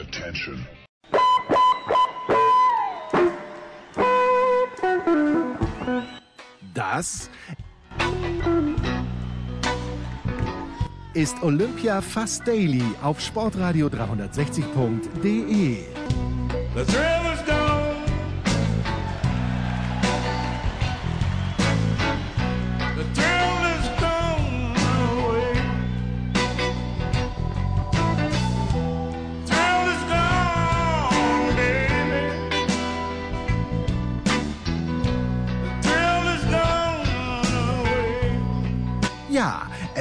Attention. Das ist Olympia Fast Daily auf sportradio360.de.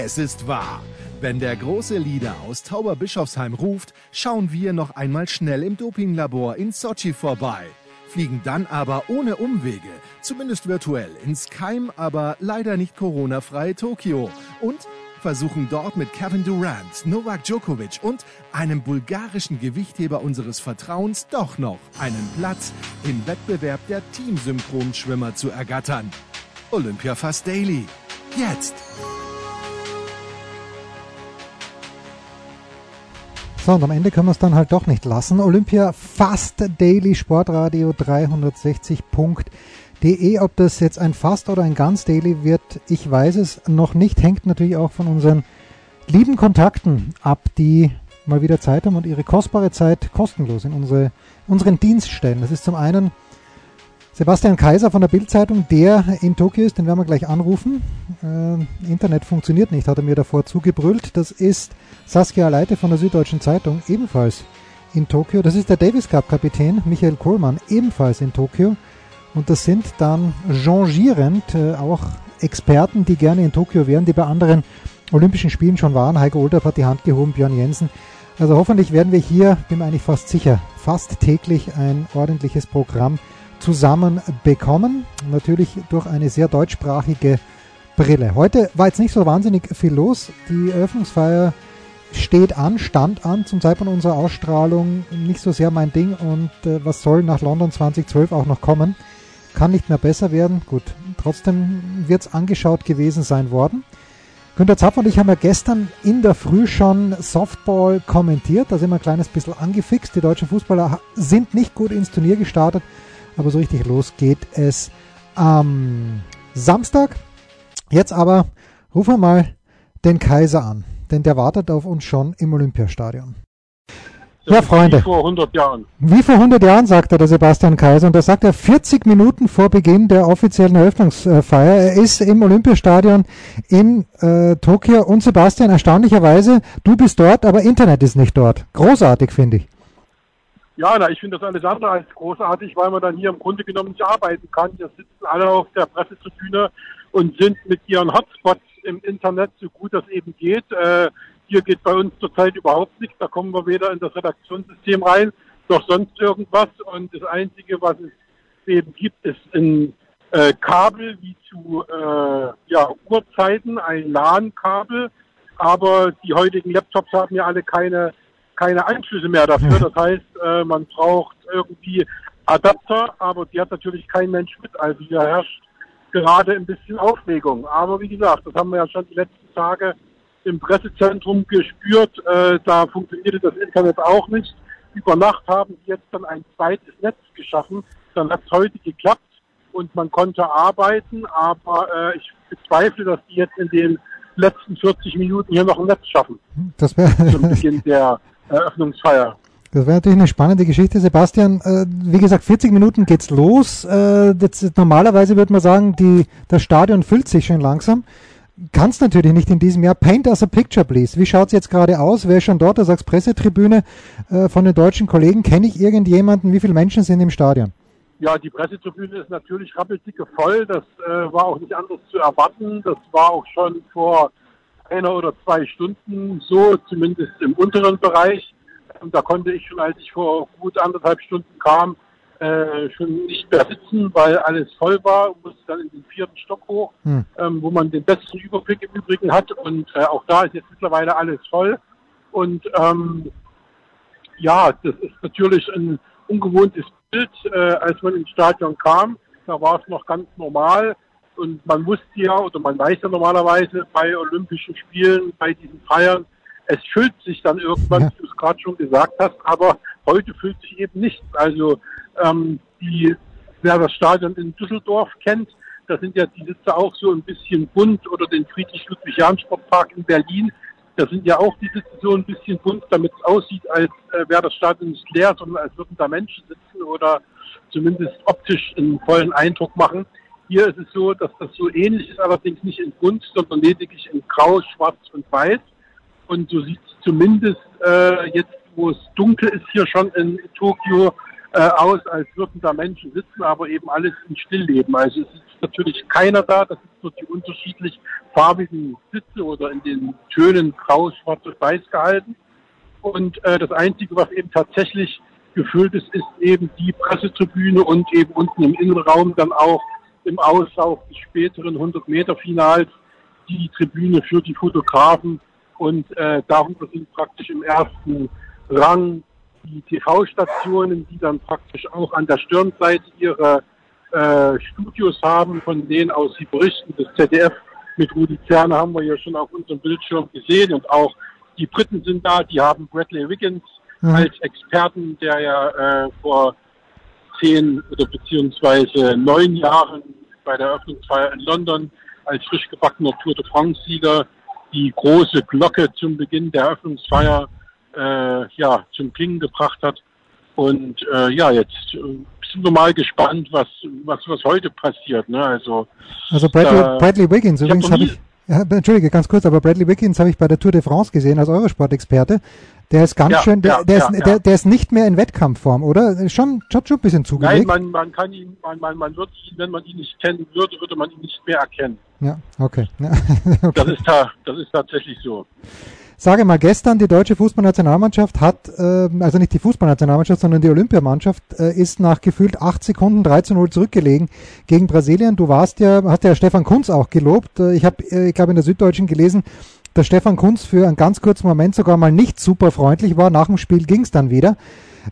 es ist wahr. Wenn der große Leader aus Tauberbischofsheim ruft, schauen wir noch einmal schnell im Dopinglabor in Sochi vorbei. Fliegen dann aber ohne Umwege, zumindest virtuell, ins Keim, aber leider nicht Corona-freie Tokio. Und versuchen dort mit Kevin Durant, Novak Djokovic und einem bulgarischen Gewichtheber unseres Vertrauens doch noch einen Platz im Wettbewerb der Teamsynchronschwimmer zu ergattern. Olympia Fast Daily. Jetzt. So, und am Ende können wir es dann halt doch nicht lassen. Olympia Fast Daily Sportradio 360.de. Ob das jetzt ein Fast oder ein Ganz Daily wird, ich weiß es noch nicht. Hängt natürlich auch von unseren lieben Kontakten ab, die mal wieder Zeit haben und ihre kostbare Zeit kostenlos in unsere, unseren Dienst stellen. Das ist zum einen Sebastian Kaiser von der Bildzeitung, der in Tokio ist, den werden wir gleich anrufen. Äh, Internet funktioniert nicht, hat er mir davor zugebrüllt. Das ist Saskia Leite von der Süddeutschen Zeitung, ebenfalls in Tokio. Das ist der Davis Cup Kapitän Michael Kohlmann, ebenfalls in Tokio. Und das sind dann changierend äh, auch Experten, die gerne in Tokio wären, die bei anderen Olympischen Spielen schon waren. Heiko Olderb hat die Hand gehoben, Björn Jensen. Also hoffentlich werden wir hier, bin mir eigentlich fast sicher, fast täglich ein ordentliches Programm zusammen bekommen. Natürlich durch eine sehr deutschsprachige Brille. Heute war jetzt nicht so wahnsinnig viel los. Die Eröffnungsfeier steht an, stand an zum Zeitpunkt unserer Ausstrahlung. Nicht so sehr mein Ding und äh, was soll nach London 2012 auch noch kommen? Kann nicht mehr besser werden. Gut, trotzdem wird es angeschaut gewesen sein worden. Günter Zapf und ich haben ja gestern in der Früh schon Softball kommentiert. Da sind wir ein kleines bisschen angefixt. Die deutschen Fußballer sind nicht gut ins Turnier gestartet aber so richtig los geht es am Samstag. Jetzt aber rufen wir mal den Kaiser an, denn der wartet auf uns schon im Olympiastadion. Ja, Freunde. Wie vor 100 Jahren. Wie vor 100 Jahren, sagt er der Sebastian Kaiser. Und da sagt er 40 Minuten vor Beginn der offiziellen Eröffnungsfeier. Er ist im Olympiastadion in äh, Tokio. Und Sebastian, erstaunlicherweise, du bist dort, aber Internet ist nicht dort. Großartig, finde ich. Ja, na, ich finde das alles andere als großartig, weil man dann hier im Grunde genommen nicht arbeiten kann. Hier sitzen alle auf der Pressetribüne und sind mit ihren Hotspots im Internet so gut das eben geht. Äh, hier geht bei uns zurzeit überhaupt nichts. Da kommen wir weder in das Redaktionssystem rein, noch sonst irgendwas. Und das Einzige, was es eben gibt, ist ein äh, Kabel wie zu äh, ja, Uhrzeiten, ein LAN-Kabel. Aber die heutigen Laptops haben ja alle keine keine Anschlüsse mehr dafür. Das heißt, äh, man braucht irgendwie Adapter, aber die hat natürlich kein Mensch mit. Also hier herrscht gerade ein bisschen Aufregung. Aber wie gesagt, das haben wir ja schon die letzten Tage im Pressezentrum gespürt. Äh, da funktionierte das Internet auch nicht. Über Nacht haben die jetzt dann ein zweites Netz geschaffen. Dann hat es heute geklappt und man konnte arbeiten, aber äh, ich bezweifle, dass die jetzt in den letzten 40 Minuten hier noch ein Netz schaffen. Das wäre Zum Beginn der Eröffnungsfeier. Das wäre natürlich eine spannende Geschichte, Sebastian. Äh, wie gesagt, 40 Minuten geht's los. Äh, das, normalerweise würde man sagen, die, das Stadion füllt sich schon langsam. Kann es natürlich nicht in diesem Jahr. Paint us a picture, please. Wie schaut's jetzt gerade aus? Wer ist schon dort? Du sagst Pressetribüne äh, von den deutschen Kollegen. Kenne ich irgendjemanden? Wie viele Menschen sind im Stadion? Ja, die Pressetribüne ist natürlich rappeldicke voll. Das äh, war auch nicht anders zu erwarten. Das war auch schon vor einer oder zwei Stunden so, zumindest im unteren Bereich. Und da konnte ich schon, als ich vor gut anderthalb Stunden kam, äh, schon nicht mehr sitzen, weil alles voll war und musste dann in den vierten Stock hoch, Hm. ähm, wo man den besten Überblick im Übrigen hat. Und äh, auch da ist jetzt mittlerweile alles voll. Und ähm, ja, das ist natürlich ein ungewohntes Bild, äh, als man ins Stadion kam. Da war es noch ganz normal. Und man wusste ja, oder man weiß ja normalerweise bei Olympischen Spielen, bei diesen Feiern, es füllt sich dann irgendwann, Ja. wie du es gerade schon gesagt hast, aber heute füllt sich eben nichts. Also ähm, die, wer das Stadion in Düsseldorf kennt, da sind ja die Sitze auch so ein bisschen bunt oder den Friedrich-Ludwig-Jahn-Sportpark in Berlin. Da sind ja auch die Sitze so ein bisschen bunt, damit es aussieht, als äh, wäre das Stadion nicht leer, sondern als würden da Menschen sitzen oder zumindest optisch einen vollen Eindruck machen. Hier ist es so, dass das so ähnlich ist, allerdings nicht in bunt, sondern lediglich in grau, schwarz und weiß. Und so sieht es zumindest äh, jetzt, wo es dunkel ist, hier schon in Tokio äh, aus, als würden da Menschen sitzen, aber eben alles in Stillleben. Also es ist natürlich keiner da, das ist so die unterschiedlich farbigen Sitze oder in den Tönen grau, schwarz und weiß gehalten. Und äh, das Einzige, was eben tatsächlich gefüllt ist, ist eben die Pressetribüne und eben unten im Innenraum dann auch im Auslauf des späteren 100-Meter-Finals die Tribüne für die Fotografen und äh, darüber sind praktisch im ersten Rang die TV-Stationen, die dann praktisch auch an der Stirnseite ihre äh, Studios haben, von denen aus sie berichten. Das ZDF mit Rudi Zerne haben wir ja schon auf unserem Bildschirm gesehen und auch die Briten sind da, die haben Bradley Wiggins Mhm. als Experten, der ja äh, vor zehn oder beziehungsweise neun Jahren bei der Eröffnungsfeier in London als frisch gebackener Tour de France-Sieger die große Glocke zum Beginn der Eröffnungsfeier äh, ja, zum Klingen gebracht hat. Und äh, ja, jetzt äh, sind wir mal gespannt, was, was, was heute passiert. Ne? Also, Also Bradley, Bradley Wiggins, übrigens habe ich, ja, Entschuldige, ganz kurz, aber Bradley Wiggins habe ich bei der Tour de France gesehen als Eurosport-Experte. Der ist ganz Ja, schön, der, ja, der, ja, ist. Der, der ist nicht mehr in Wettkampfform, oder? Schon, schon schon ein bisschen nein, zugelegt. man, man kann ihn, man, man, man wird ihn, wenn man ihn nicht kennen würde, würde man ihn nicht mehr erkennen. ja, okay. Okay. Das ist, ta das ist tatsächlich so. Sage mal, gestern die deutsche Fußballnationalmannschaft hat, ähm, also nicht die Fußballnationalmannschaft, sondern die Olympiamannschaft, äh, ist nach gefühlt acht Sekunden 3 zu 0 zurückgelegen gegen Brasilien. Du warst ja, hast ja Stefan Kunz auch gelobt. Äh, ich habe, äh, ich glaube in der Süddeutschen gelesen, dass Stefan Kunz für einen ganz kurzen Moment sogar mal nicht super freundlich war. Nach dem Spiel ging es dann wieder.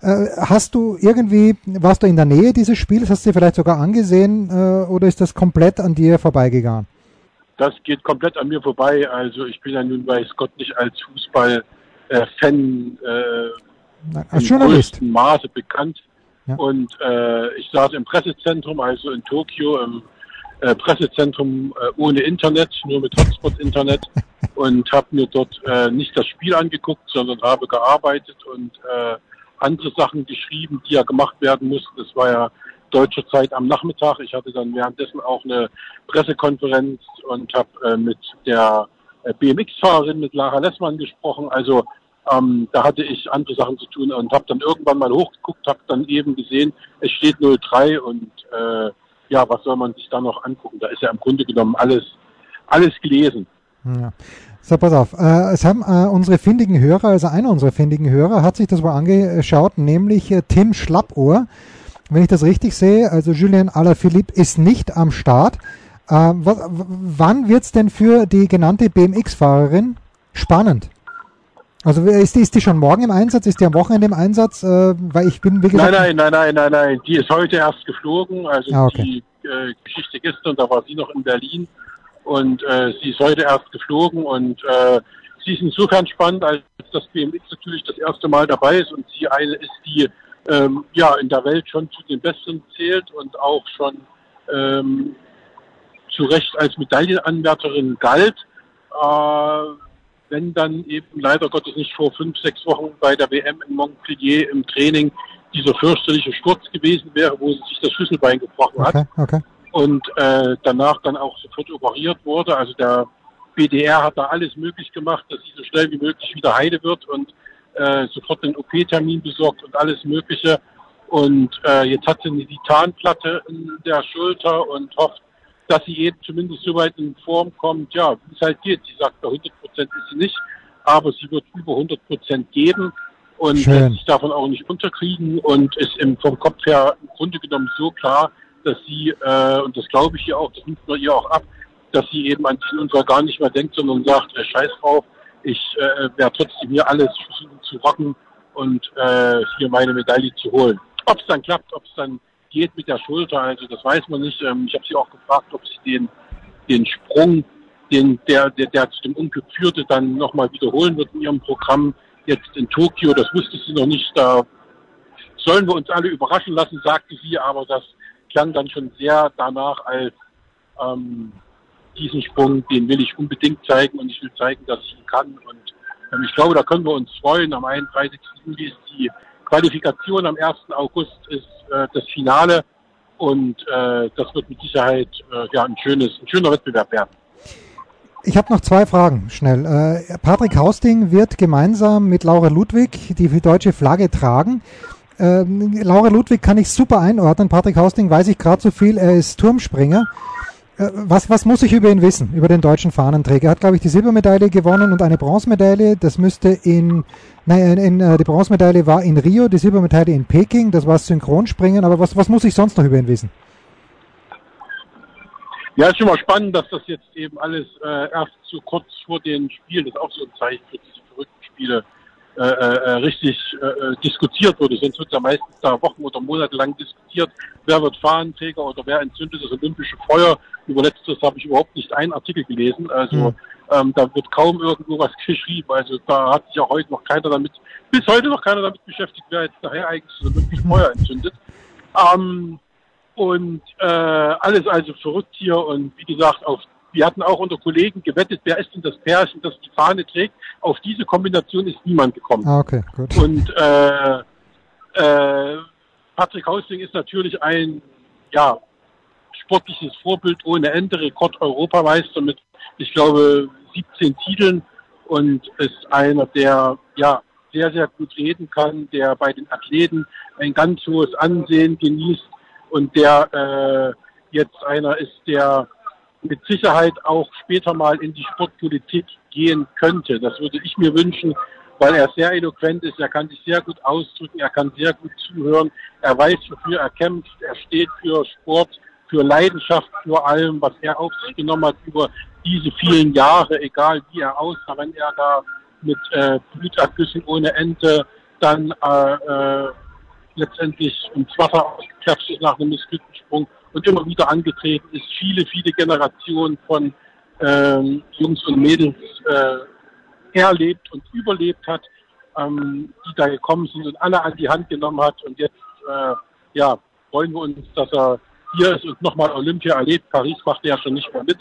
Äh, hast du irgendwie, warst du in der Nähe dieses Spiels, hast du dir vielleicht sogar angesehen äh, oder ist das komplett an dir vorbeigegangen? Das geht komplett an mir vorbei. Also ich bin ja nun weiß Gott nicht als Fußball-Fan äh, Als im größten Maße bekannt. Ja. Und äh, ich saß im Pressezentrum, also in Tokio, im äh, Pressezentrum äh, ohne Internet, nur mit Hotspot-Internet und habe mir dort äh, nicht das Spiel angeguckt, sondern habe gearbeitet und äh, andere Sachen geschrieben, die ja gemacht werden mussten. Das war ja deutsche Zeit am Nachmittag. Ich hatte dann währenddessen auch eine Pressekonferenz und habe äh, mit der äh, BMX-Fahrerin, mit Lara Lessmann gesprochen. Also ähm, da hatte ich andere Sachen zu tun und habe dann irgendwann mal hochgeguckt, habe dann eben gesehen, es steht 03 und äh, ja, was soll man sich da noch angucken? Da ist ja im Grunde genommen alles, alles gelesen. Ja. So, pass auf. Äh, es haben äh, unsere findigen Hörer, also einer unserer findigen Hörer, hat sich das mal angeschaut, nämlich äh, Tim Schlappohr. Wenn ich das richtig sehe, also Julien Alaphilippe ist nicht am Start. Äh, was, wann wird's denn für die genannte BMX-Fahrerin spannend? Also ist die, ist die schon morgen im Einsatz? Ist die am Wochenende im Einsatz? Äh, weil ich bin, wie gesagt, Nein, nein, nein, nein, nein, nein. Die ist heute erst geflogen. Also Ah, okay. die äh, Geschichte gestern, da war sie noch in Berlin und äh, sie ist heute erst geflogen und äh, sie ist insofern spannend, als das BMX natürlich das erste Mal dabei ist und sie eine ist, die ähm, ja in der Welt schon zu den Besten zählt und auch schon ähm, zu Recht als Medaillenanwärterin galt. Äh, wenn dann eben leider Gottes nicht vor fünf, sechs Wochen bei der WM in Montpellier im Training dieser fürchterliche Sturz gewesen wäre, wo sie sich das Schlüsselbein gebrochen hat okay, okay. und äh, danach dann auch sofort operiert wurde. Also der BDR hat da alles möglich gemacht, dass sie so schnell wie möglich wieder heile wird und äh, sofort einen OP-Termin besorgt und alles Mögliche. Und äh, jetzt hat sie eine Titanplatte in der Schulter und hofft, dass sie eben zumindest so weit in Form kommt, ja, wie es halt geht. Sie sagt, bei 100 Prozent ist sie nicht, aber sie wird über 100 Prozent geben und Schön. lässt sich davon auch nicht unterkriegen und ist im, vom Kopf her im Grunde genommen so klar, dass sie, äh, und das glaube ich ihr auch, das nimmt man ihr auch ab, dass sie eben an diesen Unfall gar nicht mehr denkt, sondern sagt, äh, scheiß drauf, ich äh, werde trotzdem hier alles zu rocken und äh, hier meine Medaille zu holen. Ob es dann klappt, ob es dann geht mit der Schulter, also das weiß man nicht. Ähm, ich habe sie auch gefragt, ob sie den, den Sprung, den, der, der, der zu dem Unglück führte, dann nochmal wiederholen wird in ihrem Programm jetzt in Tokio. Das wusste sie noch nicht. Da sollen wir uns alle überraschen lassen, sagte sie, aber das klang dann schon sehr danach als ähm, diesen Sprung, den will ich unbedingt zeigen und ich will zeigen, dass ich ihn kann. Und ähm, ich glaube, da können wir uns freuen. Am 31. Juli ist die Qualifikation, am 1. August ist äh, das Finale und äh, das wird mit Sicherheit äh, ja, ein, schönes, ein schöner Wettbewerb werden. Ich habe noch zwei Fragen, schnell. Äh, Patrick Hausting wird gemeinsam mit Laura Ludwig die deutsche Flagge tragen. Ähm, Laura Ludwig kann ich super einordnen. Patrick Hausting weiß ich gerade so viel. Er ist Turmspringer. Äh, was, was muss ich über ihn wissen, über den deutschen Fahnenträger? Er hat, glaube ich, die Silbermedaille gewonnen und eine Bronzemedaille. Das müsste in, nein, in, in, äh, die Bronzemedaille war in Rio, die Silbermedaille in Peking. Das war Synchronspringen. Aber was, was muss ich sonst noch über ihn wissen? Ja, ist schon mal spannend, dass das jetzt eben alles äh, erst so kurz vor den Spielen, das ist auch so ein Zeichen für diese verrückten Spiele, äh, äh, richtig äh, diskutiert wurde. Sonst wird ja meistens da Wochen oder Monate lang diskutiert, wer wird Fahnenträger oder wer entzündet das olympische Feuer. Über letztes habe ich überhaupt nicht einen Artikel gelesen. Also Mhm. ähm, da wird kaum irgendwo was geschrieben. Also da hat sich ja heute noch keiner damit, bis heute noch keiner damit beschäftigt, wer jetzt nachher eigentlich das olympische Feuer entzündet. Ähm, und äh, alles also verrückt hier und wie gesagt, auf, wir hatten auch unter Kollegen gewettet, wer ist denn das Pärchen, das die Fahne trägt. Auf diese Kombination ist niemand gekommen. Ah, okay, gut. Und äh, äh, Patrick Hausling ist natürlich ein ja, sportliches Vorbild ohne Ende, Rekord-Europameister mit, ich glaube, 17 Titeln und ist einer, der ja sehr, sehr gut reden kann, der bei den Athleten ein ganz hohes Ansehen genießt und der äh, jetzt einer ist, der mit Sicherheit auch später mal in die Sportpolitik gehen könnte. Das würde ich mir wünschen, weil er sehr eloquent ist, er kann sich sehr gut ausdrücken, er kann sehr gut zuhören, er weiß, wofür er kämpft, er steht für Sport, für Leidenschaft, für allem, was er auf sich genommen hat über diese vielen Jahre, egal wie er aussah, wenn er da mit äh, Blutergüssen ohne Ende dann äh, äh, letztendlich ins Wasser ausgeklatscht ist nach einem missglückten Sprung und immer wieder angetreten ist, viele, viele Generationen von ähm, Jungs und Mädels äh, erlebt und überlebt hat, ähm, die da gekommen sind und alle an die Hand genommen hat. Und jetzt äh, ja, freuen wir uns, dass er hier ist und nochmal Olympia erlebt. Paris macht er ja schon nicht mehr mit.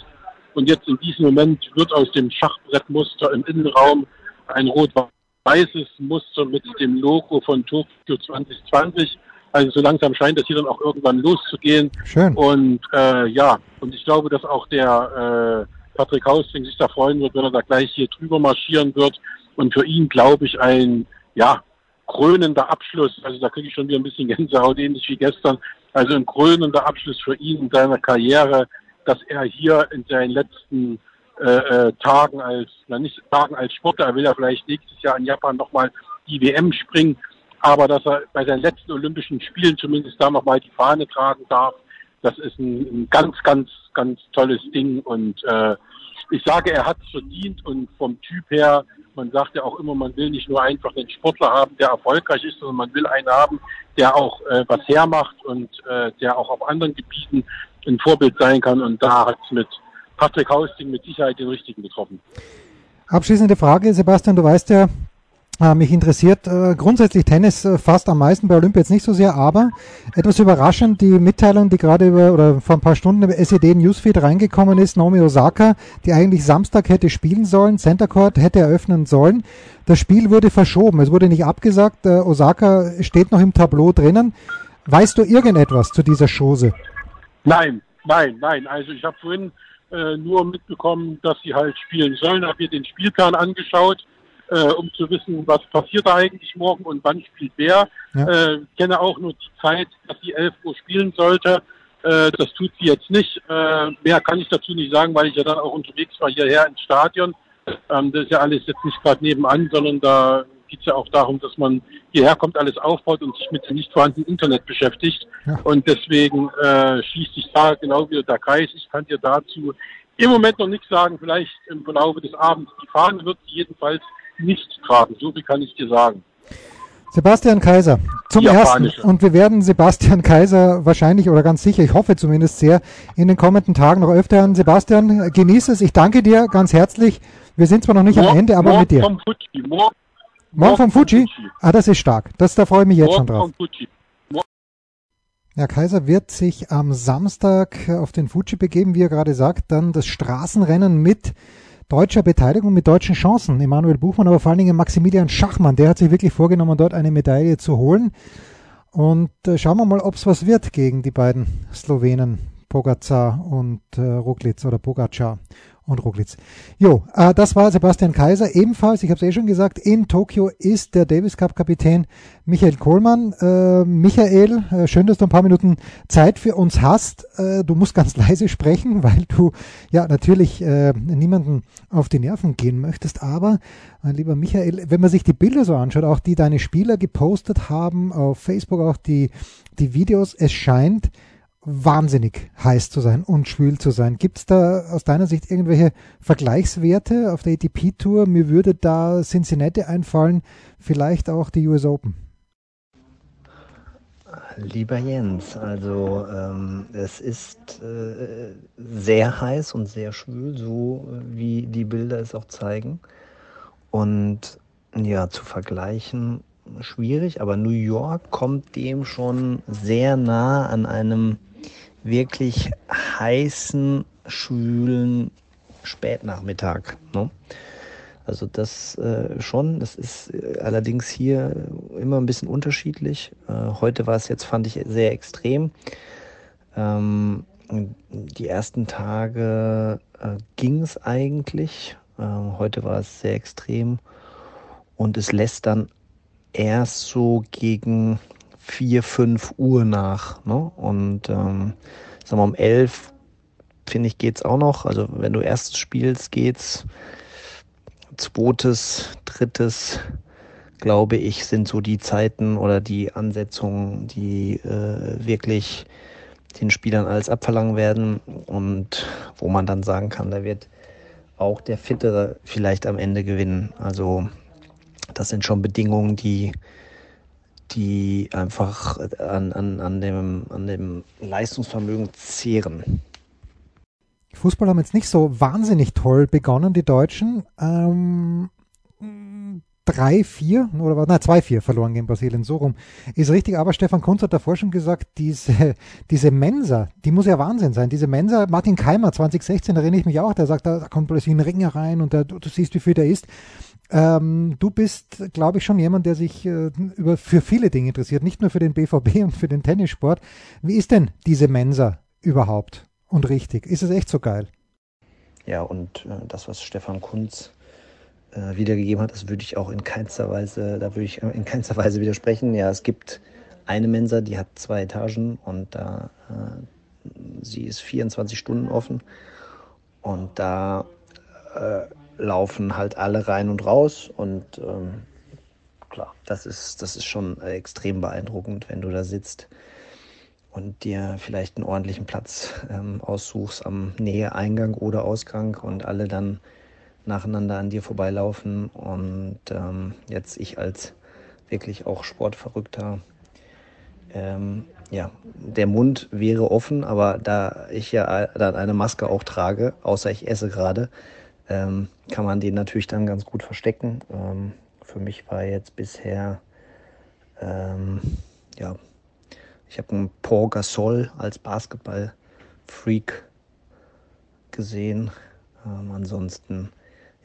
Und jetzt in diesem Moment wird aus dem Schachbrettmuster im Innenraum ein rot-weißes Muster mit dem Logo von Tokio 2020. Also so langsam scheint es hier dann auch irgendwann loszugehen. Schön. Und äh, ja, und ich glaube, dass auch der äh, Patrick Hausting sich da freuen wird, wenn er da gleich hier drüber marschieren wird. Und für ihn, glaube ich, ein ja krönender Abschluss. Also da kriege ich schon wieder ein bisschen Gänsehaut, ähnlich wie gestern. Also ein krönender Abschluss für ihn in seiner Karriere, dass er hier in seinen letzten äh, äh, Tagen als, na nicht Tagen als Sportler, er will ja vielleicht nächstes Jahr in Japan nochmal die WM springen, aber dass er bei seinen letzten Olympischen Spielen zumindest da nochmal die Fahne tragen darf, das ist ein, ein ganz, ganz, ganz tolles Ding. Und äh, ich sage, er hat es verdient. Und vom Typ her, man sagt ja auch immer, man will nicht nur einfach einen Sportler haben, der erfolgreich ist, sondern man will einen haben, der auch äh, was hermacht und äh, der auch auf anderen Gebieten ein Vorbild sein kann. Und da hat es mit Patrick Hausting mit Sicherheit den richtigen getroffen. Abschließende Frage, Sebastian, du weißt ja, mich interessiert äh, grundsätzlich Tennis äh, fast am meisten, bei Olympia jetzt nicht so sehr, aber etwas überraschend, die Mitteilung, die gerade über oder vor ein paar Stunden im SED Newsfeed reingekommen ist, Naomi Osaka, die eigentlich Samstag hätte spielen sollen, Center Court hätte eröffnen sollen. Das Spiel wurde verschoben, es wurde nicht abgesagt, äh, Osaka steht noch im Tableau drinnen. Weißt du irgendetwas zu dieser Chose? Nein, nein, nein. Also ich habe vorhin äh, nur mitbekommen, dass sie halt spielen sollen, habe mir den Spielplan angeschaut, äh, um zu wissen, was passiert da eigentlich morgen und wann spielt wer. Ja. Äh, kenne auch nur die Zeit, dass sie 11 Uhr spielen sollte. Äh, das tut sie jetzt nicht. Äh, mehr kann ich dazu nicht sagen, weil ich ja dann auch unterwegs war hierher ins Stadion. Ähm, das ist ja alles jetzt nicht gerade nebenan, sondern da geht es ja auch darum, dass man hierher kommt, alles aufbaut und sich mit dem nicht vorhandenen Internet beschäftigt. Ja. Und deswegen äh, schließt sich da genau wieder der Kreis. Ich kann dir dazu im Moment noch nichts sagen. Vielleicht im Verlauf des Abends. Die Fahne wird sie jedenfalls nicht tragen. So viel kann ich dir sagen. Sebastian Kaiser zum ersten und wir werden Sebastian Kaiser wahrscheinlich oder ganz sicher, ich hoffe zumindest sehr, in den kommenden Tagen noch öfter hören. Sebastian, genieße es. Ich danke dir ganz herzlich. Wir sind zwar noch nicht am Morgen- Ende, aber morgen mit dir. Vom Fuji. Morgen, Morgen vom Fuji? Ah, das ist stark. Das, da freue ich mich jetzt schon Morgen drauf. vom Fuji. Ja, Kaiser wird sich am Samstag auf den Fuji begeben, wie er gerade sagt, dann das Straßenrennen mit deutscher Beteiligung, mit deutschen Chancen. Emanuel Buchmann, aber vor allen Dingen Maximilian Schachmann, der hat sich wirklich vorgenommen, dort eine Medaille zu holen. Und äh, schauen wir mal, ob es was wird gegen die beiden Slowenen, Pogacar und äh, Roglic oder Pogacar und Roglic. Jo, äh, das war Sebastian Kaiser. Ebenfalls, ich habe es eh schon gesagt, in Tokio ist der Davis Cup Kapitän Michael Kohlmann. Äh, Michael, äh, schön, dass du ein paar Minuten Zeit für uns hast. Äh, du musst ganz leise sprechen, weil du ja natürlich äh, niemanden auf die Nerven gehen möchtest. Aber, mein lieber Michael, wenn man sich die Bilder so anschaut, auch die deine Spieler gepostet haben, auf Facebook auch die, die Videos, es scheint, wahnsinnig heiß zu sein und schwül zu sein. Gibt es da aus deiner Sicht irgendwelche Vergleichswerte auf der ATP-Tour? Mir würde da Cincinnati einfallen, vielleicht auch die US Open. Lieber Jens, also ähm, es ist äh, sehr heiß und sehr schwül, so wie die Bilder es auch zeigen. Und ja, zu vergleichen schwierig, aber New York kommt dem schon sehr nah an einem wirklich heißen, schwülen Spätnachmittag. Ne? Also das äh, schon, das ist äh, allerdings hier immer ein bisschen unterschiedlich. Äh, heute war es jetzt, fand ich, sehr extrem. Ähm, die ersten Tage äh, ging es eigentlich. Ähm, heute war es sehr extrem. Und es lässt dann erst so gegen 4, 5 Uhr nach. Ne? Und ähm, sagen wir um 11 finde ich geht's auch noch. Also wenn du erst spielst, geht's. Zweites, drittes, glaube ich, sind so die Zeiten oder die Ansetzungen, die äh, wirklich den Spielern alles abverlangen werden und wo man dann sagen kann, da wird auch der Fittere vielleicht am Ende gewinnen. Also das sind schon Bedingungen, die die einfach an, an, an, dem, an dem Leistungsvermögen zehren. Fußball haben jetzt nicht so wahnsinnig toll begonnen, die Deutschen. Ähm, 3-4 oder was? Nein, 2-4 verloren gegen Brasilien, so rum. Ist richtig, aber Stefan Kunz hat davor schon gesagt, diese, diese Mensa, die muss ja Wahnsinn sein. Diese Mensa, Martin Keimer 2016, da erinnere ich mich auch, der sagt, da, da kommt plötzlich ein Ring rein und der, du, du siehst, wie viel der ist. Ähm, du bist, glaube ich, schon jemand, der sich äh, über, für viele Dinge interessiert, nicht nur für den BVB und für den Tennissport. Wie ist denn diese Mensa überhaupt und richtig? Ist es echt so geil? Ja, und äh, das, was Stefan Kunz äh, wiedergegeben hat, das würde ich auch in keinster Weise, da würde ich in keinster Weise widersprechen. Ja, es gibt eine Mensa, die hat zwei Etagen und da äh, sie ist 24 Stunden offen und da äh, laufen halt alle rein und raus und ähm, klar, das ist, das ist schon extrem beeindruckend, wenn du da sitzt und dir vielleicht einen ordentlichen Platz ähm, aussuchst am Näheeingang oder Ausgang und alle dann nacheinander an dir vorbeilaufen und ähm, jetzt ich als wirklich auch Sportverrückter ähm, ja, der Mund wäre offen, aber da ich ja dann eine Maske auch trage, außer ich esse gerade, ähm, kann man den natürlich dann ganz gut verstecken. Ähm, für mich war jetzt bisher, ähm, ja, ich habe einen Paul Gasol als Basketball-Freak gesehen. Ähm, ansonsten,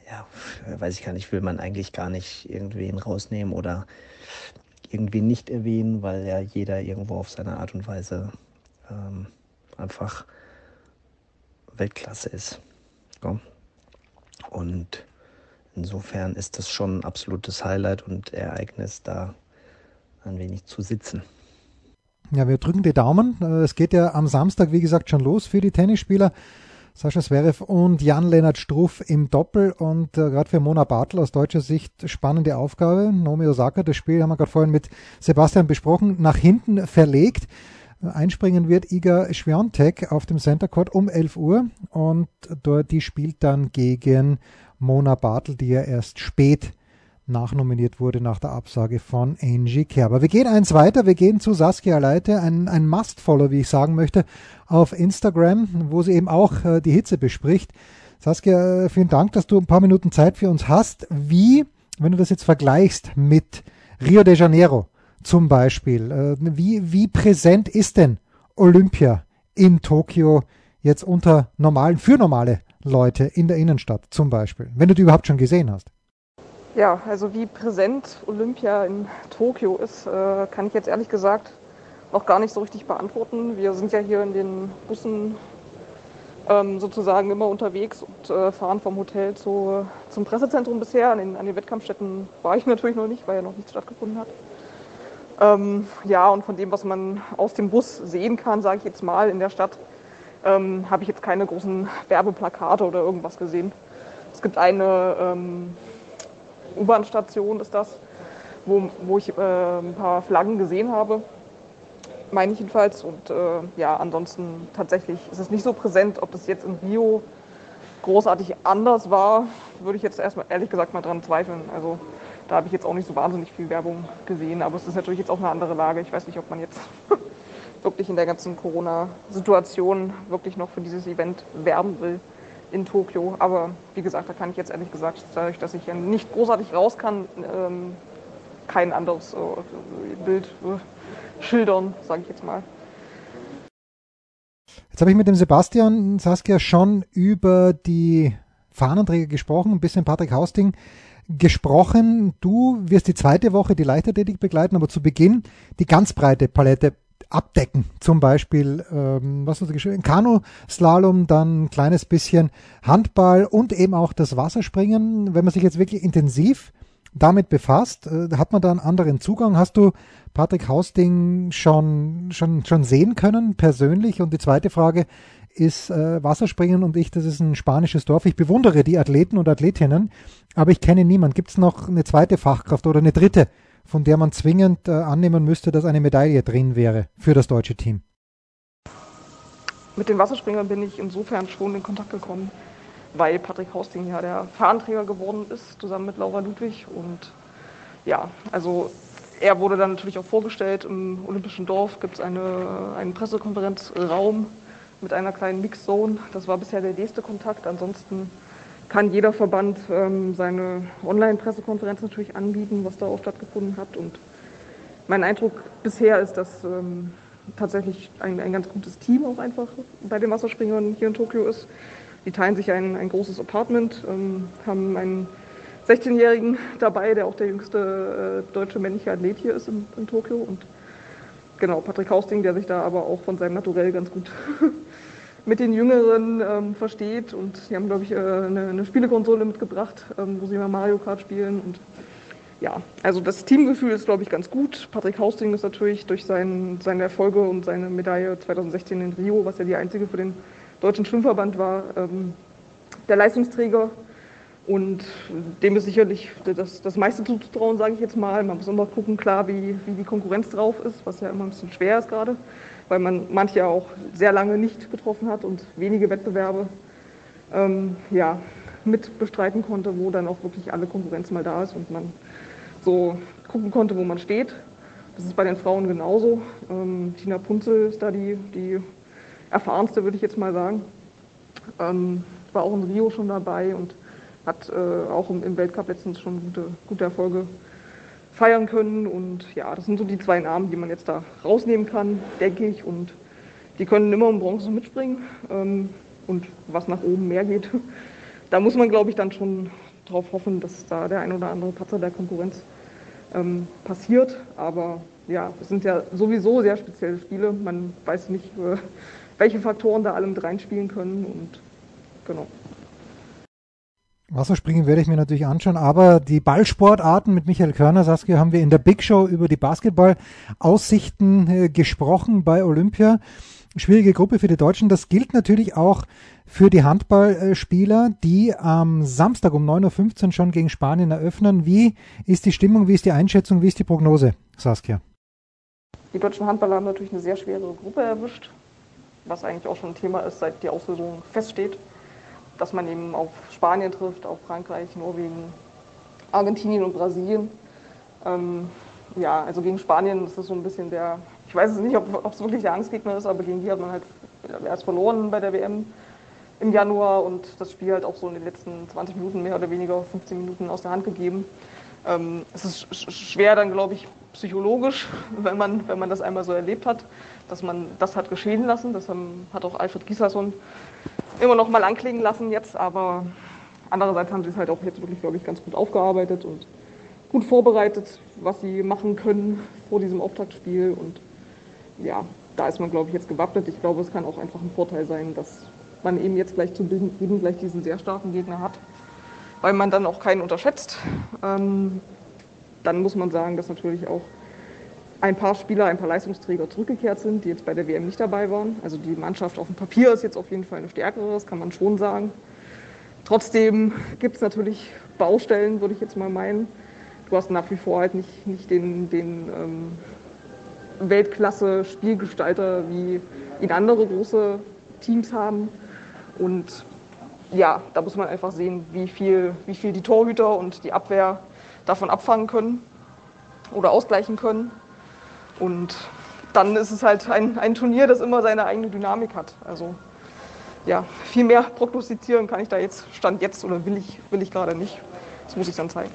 ja, weiß ich gar nicht, will man eigentlich gar nicht irgendwen rausnehmen oder irgendwie nicht erwähnen, weil ja jeder irgendwo auf seine Art und Weise ähm, einfach Weltklasse ist. Ja. Und insofern ist das schon ein absolutes Highlight und Ereignis, da ein wenig zu sitzen. Ja, wir drücken die Daumen. Äh, es geht ja am Samstag, wie gesagt, schon los für die Tennisspieler. Sascha Zverev und Jan-Lennart Struff im Doppel und äh, gerade für Mona Bartel aus deutscher Sicht spannende Aufgabe. Nomi Osaka, das Spiel haben wir gerade vorhin mit Sebastian besprochen, nach hinten verlegt. Einspringen wird Iga Schwiontek auf dem Center Court um 11 Uhr und dort, die spielt dann gegen Mona Bartel, die ja erst spät nachnominiert wurde nach der Absage von Angie Kerber. Wir gehen eins weiter, wir gehen zu Saskia Leite, ein, ein Must-Follow, wie ich sagen möchte, auf Instagram, wo sie eben auch äh, die Hitze bespricht. Saskia, äh, vielen Dank, dass du ein paar Minuten Zeit für uns hast. Wie, wenn du das jetzt vergleichst mit Rio de Janeiro zum Beispiel. Äh, wie, wie präsent ist denn Olympia in Tokio jetzt unter normalen, für normale Leute in der Innenstadt zum Beispiel, wenn du die überhaupt schon gesehen hast? Ja, also wie präsent Olympia in Tokio ist, äh, kann ich jetzt ehrlich gesagt noch gar nicht so richtig beantworten. Wir sind ja hier in den Bussen ähm, sozusagen immer unterwegs und äh, fahren vom Hotel zu, zum Pressezentrum bisher. An den, an den Wettkampfstätten war ich natürlich noch nicht, weil ja noch nichts stattgefunden hat. Ähm, ja, und von dem, was man aus dem Bus sehen kann, sage ich jetzt mal, in der Stadt, ähm, habe ich jetzt keine großen Werbeplakate oder irgendwas gesehen. Es gibt eine ähm, U-Bahn-Station, ist das, wo, wo ich äh, ein paar Flaggen gesehen habe, meine ich jedenfalls. Und äh, ja, ansonsten tatsächlich ist es nicht so präsent, ob das jetzt in Rio großartig anders war, würde ich jetzt erstmal ehrlich gesagt mal dran zweifeln. Also da habe ich jetzt auch nicht so wahnsinnig viel Werbung gesehen, aber es ist natürlich jetzt auch eine andere Lage. Ich weiß nicht, ob man jetzt wirklich in der ganzen Corona-Situation wirklich noch für dieses Event werben will in Tokio. Aber wie gesagt, da kann ich jetzt ehrlich gesagt, dadurch, dass ich ja nicht großartig raus kann, ähm, kein anderes äh, Bild äh, schildern, sage ich jetzt mal. Jetzt habe ich mit dem Sebastian Saskia schon über die Fahnenträger gesprochen, ein bisschen Patrick Hausting gesprochen. Du wirst die zweite Woche die Leichtathletik begleiten, aber zu Beginn die ganz breite Palette abdecken. Zum Beispiel, ähm, was hast du geschrieben? Kanu-Slalom, dann ein kleines bisschen Handball und eben auch das Wasserspringen. Wenn man sich jetzt wirklich intensiv damit befasst, äh, hat man da einen anderen Zugang. Hast du Patrick Hausting schon, schon, schon sehen können, persönlich? Und die zweite Frage ist äh, Wasserspringen und ich, das ist ein spanisches Dorf. Ich bewundere die Athleten und Athletinnen, aber ich kenne niemanden. Gibt es noch eine zweite Fachkraft oder eine dritte von der man zwingend äh, annehmen müsste, dass eine Medaille drin wäre für das deutsche Team? Mit den Wasserspringern bin ich insofern schon in Kontakt gekommen, weil Patrick Hausting ja der Fahnenträger geworden ist, zusammen mit Laura Ludwig. Und ja, also er wurde dann natürlich auch vorgestellt. Im Olympischen Dorf gibt es eine, einen Pressekonferenzraum mit einer kleinen Mixzone. Das war bisher der nächste Kontakt. Ansonsten kann jeder Verband ähm, seine Online-Pressekonferenz natürlich anbieten, was da auch stattgefunden hat. Und mein Eindruck bisher ist, dass ähm, tatsächlich ein, ein ganz gutes Team auch einfach bei den Wasserspringern hier in Tokio ist. Die teilen sich ein, ein großes Apartment, ähm, haben einen 16-Jährigen dabei, der auch der jüngste äh, deutsche männliche Athlet hier ist in, in Tokio. Und genau, Patrick Hausting, der sich da aber auch von seinem Naturell ganz gut mit den Jüngeren ähm, versteht. Und sie haben, glaube ich, äh, eine, eine, Spielekonsole mitgebracht, ähm, wo sie mal Mario Kart spielen. Und ja, also das Teamgefühl ist, glaube ich, ganz gut. Patrick Hausting ist natürlich durch sein, seine Erfolge und seine Medaille 2016 in Rio, was ja die einzige für den deutschen Schwimmverband war, ähm, der Leistungsträger. Und dem ist sicherlich das, das meiste zuzutrauen, sage ich jetzt mal. Man muss immer gucken, klar, wie, wie die Konkurrenz drauf ist, was ja immer ein bisschen schwer ist gerade weil man manche auch sehr lange nicht getroffen hat und wenige Wettbewerbe ähm, ja, mit bestreiten konnte, wo dann auch wirklich alle Konkurrenz mal da ist und man so gucken konnte, wo man steht. Das ist bei den Frauen genauso. Ähm, Tina Punzel ist da die, die erfahrenste, würde ich jetzt mal sagen. Ähm, war auch in Rio schon dabei und hat äh, auch im, im Weltcup letztens schon gute, gute Erfolge feiern können. Und ja, das sind so die zwei Namen, die man jetzt da rausnehmen kann, denke ich. Und die können immer um Bronze mitspringen. Ähm, und was nach oben mehr geht, da muss man, glaube ich, dann schon darauf hoffen, dass da der ein oder andere Patzer der Konkurrenz ähm, passiert. Aber ja, es sind ja sowieso sehr spezielle Spiele. Man weiß nicht, äh, welche Faktoren da alle mit reinspielen können. Und genau. Wasserspringen werde ich mir natürlich anschauen, aber die Ballsportarten mit Michael Körner, Saskia, haben wir in der Big Show über die Basketball-Aussichten äh, gesprochen bei Olympia. Schwierige Gruppe für die Deutschen. Das gilt natürlich auch für die Handballspieler, die am Samstag um 9.15 Uhr schon gegen Spanien eröffnen. Wie ist die Stimmung, wie ist die Einschätzung, wie ist die Prognose, Saskia? Die deutschen Handballer haben natürlich eine sehr schwere Gruppe erwischt, was eigentlich auch schon ein Thema ist, seit die Auslösung feststeht dass man eben auf Spanien trifft, auf Frankreich, Norwegen, Argentinien und Brasilien. Ähm, ja, also gegen Spanien ist das so ein bisschen der, ich weiß es nicht, ob es wirklich der Angstgegner ist, aber gegen die hat man halt erst verloren bei der WM im Januar und das Spiel halt auch so in den letzten 20 Minuten mehr oder weniger 15 Minuten aus der Hand gegeben. Ähm, es ist schwer dann, glaube ich, psychologisch, wenn man, wenn man das einmal so erlebt hat, dass man das hat geschehen lassen. Das haben, hat auch Alfred Gislason immer noch mal anklingen lassen jetzt, aber andererseits haben sie es halt auch jetzt wirklich, glaube ich, ganz gut aufgearbeitet und gut vorbereitet, was sie machen können vor diesem Auftaktspiel und ja, da ist man, glaube ich, jetzt gewappnet. Ich glaube, es kann auch einfach ein Vorteil sein, dass man eben jetzt gleich zu Beginn gleich diesen sehr starken Gegner hat, weil man dann auch keinen unterschätzt. Ähm, dann muss man sagen, dass natürlich auch ein paar Spieler, ein paar Leistungsträger zurückgekehrt sind, die jetzt bei der WM nicht dabei waren. Also die Mannschaft auf dem Papier ist jetzt auf jeden Fall eine stärkere, das kann man schon sagen. Trotzdem gibt es natürlich Baustellen, würde ich jetzt mal meinen. Du hast nach wie vor halt nicht, nicht den, den ähm, Weltklasse-Spielgestalter, wie ihn andere große Teams haben. Und ja, da muss man einfach sehen, wie viel, wie viel die Torhüter und die Abwehr davon abfangen können oder ausgleichen können. Und dann ist es halt ein, ein Turnier, das immer seine eigene Dynamik hat. Also ja, viel mehr prognostizieren kann ich da jetzt, Stand jetzt oder will ich, will ich gerade nicht. Das muss ich dann zeigen.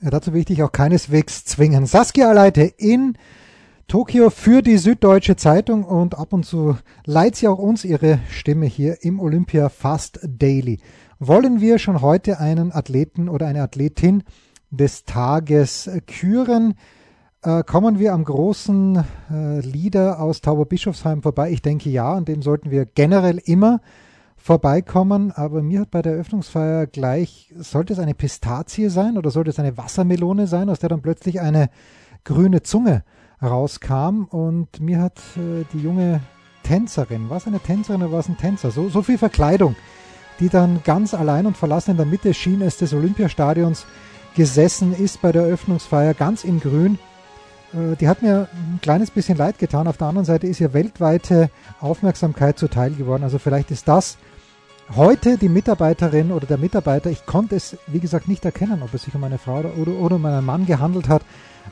Ja, dazu will ich dich auch keineswegs zwingen. Saskia Leite in Tokio für die Süddeutsche Zeitung und ab und zu leiht sie auch uns ihre Stimme hier im Olympia Fast Daily. Wollen wir schon heute einen Athleten oder eine Athletin des Tages küren? Äh, kommen wir am großen äh, Leader aus Tauberbischofsheim vorbei? Ich denke ja, an dem sollten wir generell immer vorbeikommen, aber mir hat bei der Eröffnungsfeier gleich, sollte es eine Pistazie sein oder sollte es eine Wassermelone sein, aus der dann plötzlich eine grüne Zunge rauskam und mir hat äh, die junge Tänzerin, war es eine Tänzerin oder war es ein Tänzer, so, so viel Verkleidung, die dann ganz allein und verlassen in der Mitte schien es des Olympiastadions gesessen ist bei der Eröffnungsfeier, ganz in grün. Äh, die hat mir ein kleines bisschen leid getan. Auf der anderen Seite ist ihr weltweite Aufmerksamkeit zuteil geworden. Also vielleicht ist das heute die Mitarbeiterin oder der Mitarbeiter, ich konnte es, wie gesagt, nicht erkennen, ob es sich um eine Frau oder, oder, um einen Mann gehandelt hat,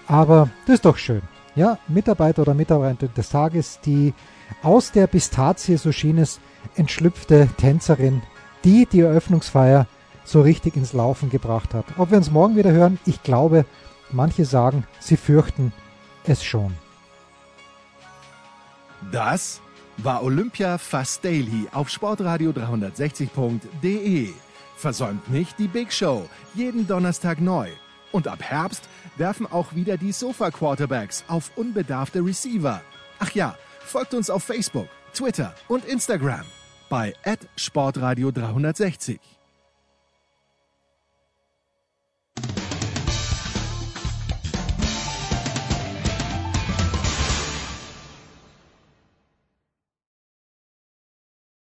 aber das ist doch schön. Ja, Mitarbeiter oder Mitarbeiter des Tages, die aus der Pistazie, so schien es, entschlüpfte Tänzerin, die die Eröffnungsfeier so richtig ins Laufen gebracht hat. Ob wir uns morgen wieder hören, ich glaube, manche sagen, sie fürchten es schon. Das war Olympia Fast Daily auf Sportradio 360.de. Versäumt nicht die Big Show, jeden Donnerstag neu. Und ab Herbst werfen auch wieder die Sofa Quarterbacks auf unbedarfte Receiver. Ach ja, folgt uns auf Facebook, Twitter und Instagram bei Sportradio 360.